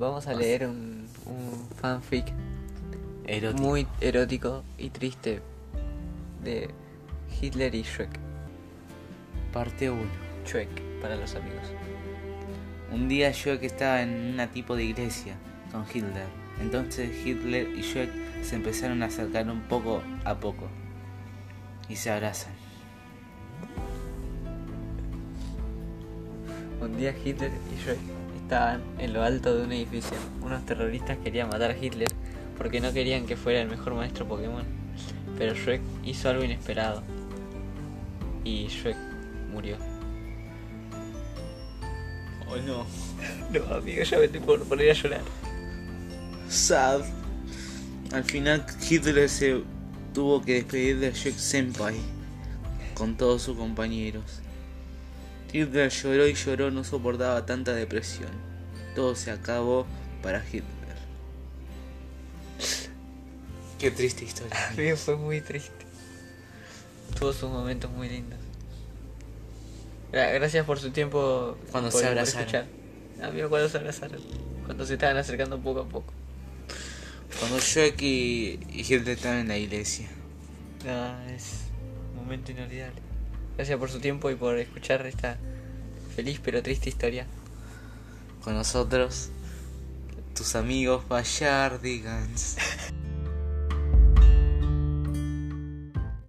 vamos a leer un, un fanfic Erótico. muy erótico y triste de Hitler y Shrek. Parte 1. Shrek para los amigos. Un día Shrek estaba en una tipo de iglesia con Hitler. Entonces Hitler y Shrek se empezaron a acercar un poco a poco. Y se abrazan. Un día Hitler y Shrek estaban en lo alto de un edificio. Unos terroristas querían matar a Hitler porque no querían que fuera el mejor maestro Pokémon. Pero Shrek hizo algo inesperado. Y Shrek murió. Oh no. No, amigo, ya me estoy por poner a llorar. Sad. Al final Hitler se tuvo que despedir de Shrek Senpai con todos sus compañeros. Hitler lloró y lloró, no soportaba tanta depresión. Todo se acabó para Hitler. Qué triste historia. Amigo, fue muy triste. Tuvo sus momentos muy lindos. Gra- Gracias por su tiempo. Cuando por- se abrazaron. escuchar. Amigo, cuando se abrazaron. Cuando se estaban acercando poco a poco. Cuando Shrek y, y Hitler estaban en la iglesia. Ah, es un momento inolvidable. Gracias por su tiempo y por escuchar esta feliz pero triste historia. Con nosotros, tus amigos Bayardigans.